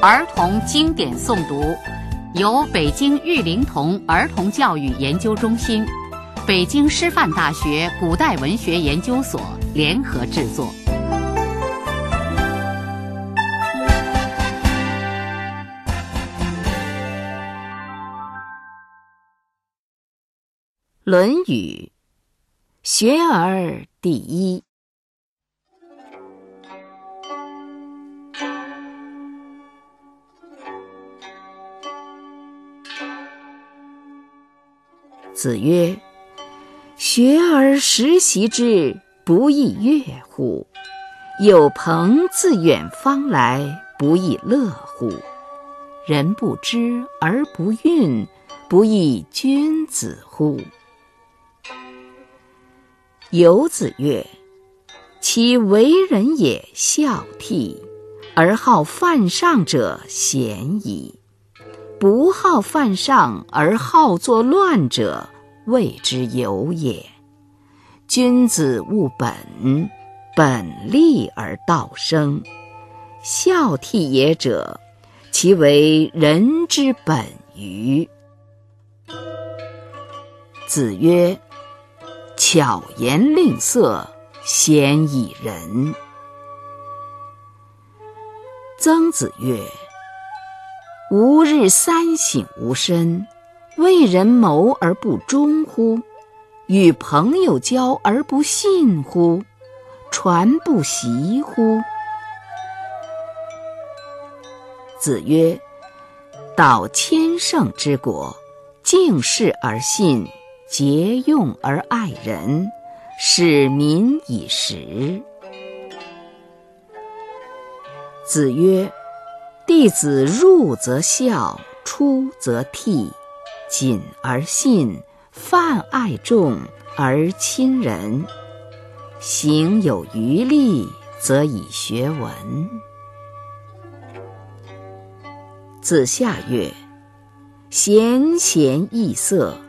儿童经典诵读，由北京育龄童儿童教育研究中心、北京师范大学古代文学研究所联合制作。《论语·学而第一》。子曰：“学而时习之，不亦说乎？有朋自远方来，不亦乐乎？人不知而不愠，不亦君子乎？”游子曰：“其为人也孝悌，而好犯上者鲜矣；不好犯上而好作乱者，谓之有也。君子务本，本立而道生。孝悌也者，其为人之本与？”子曰。巧言令色，鲜矣仁。曾子曰：“吾日三省吾身：为人谋而不忠乎？与朋友交而不信乎？传不习乎？”子曰：“道千乘之国，敬事而信。”节用而爱人，使民以时。子曰：“弟子入则孝，出则悌，谨而信，泛爱众而亲仁。行有余力，则以学文。”子夏曰：“贤贤易色。”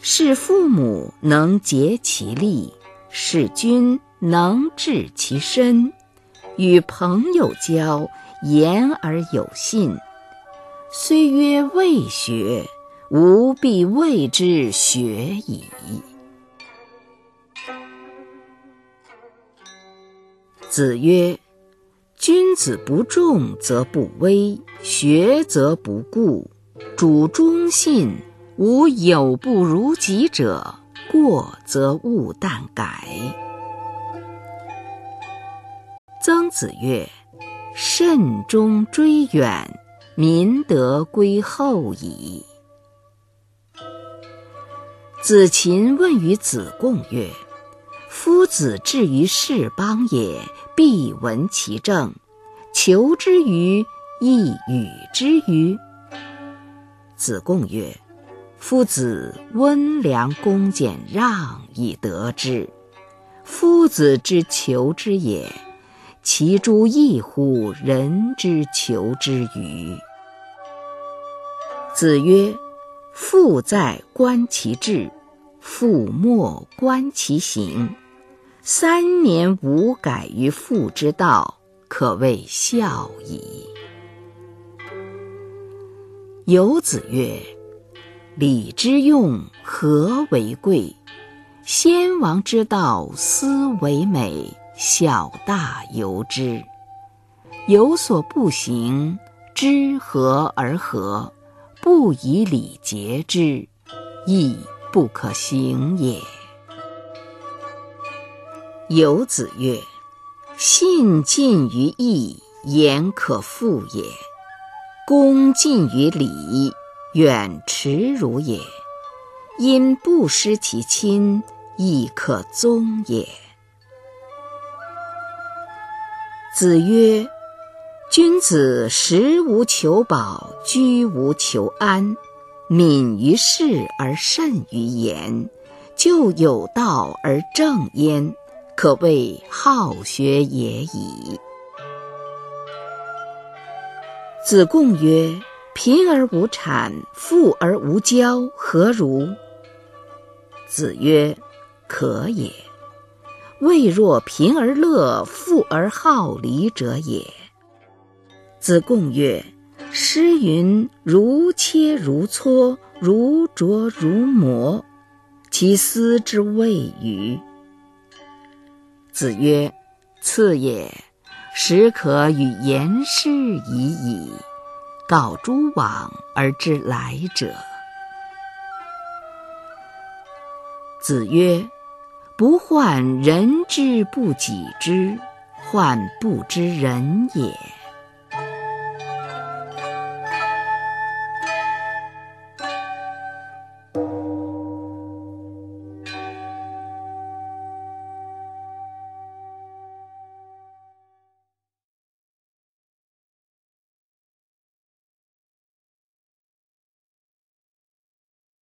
是父母能竭其力，是君能治其身。与朋友交，言而有信。虽曰未学，吾必谓之学矣。子曰：“君子不重则不威，学则不固，主忠信。”吾有不如己者，过则勿惮改。曾子曰：“慎终追远，民德归厚矣。”子禽问于子贡曰：“夫子至于是邦也，必闻其政，求之于，亦与之于？”子贡曰。夫子温良恭俭让以得之，夫子之求之也，其诸异乎人之求之与？子曰：“父在，观其志；父莫，观其行。三年无改于父之道，可谓孝矣。”有子曰。礼之用，和为贵。先王之道，斯为美。小大由之。有所不行，知和而和，不以礼节之，亦不可行也。有子曰：“信近于义，言可复也；恭近于礼。”远耻辱也，因不失其亲，亦可宗也。子曰：“君子食无求饱，居无求安，敏于事而慎于言，就有道而正焉，可谓好学也已。”子贡曰。贫而无产，富而无骄，何如？子曰：可也。未若贫而乐，富而好礼者也。子贡曰：诗云：“如切如磋，如琢如磨，其斯之谓与？”子曰：“次也，始可与言师已矣。告诸往而知来者。”子曰：“不患人之不己知，患不知人也。”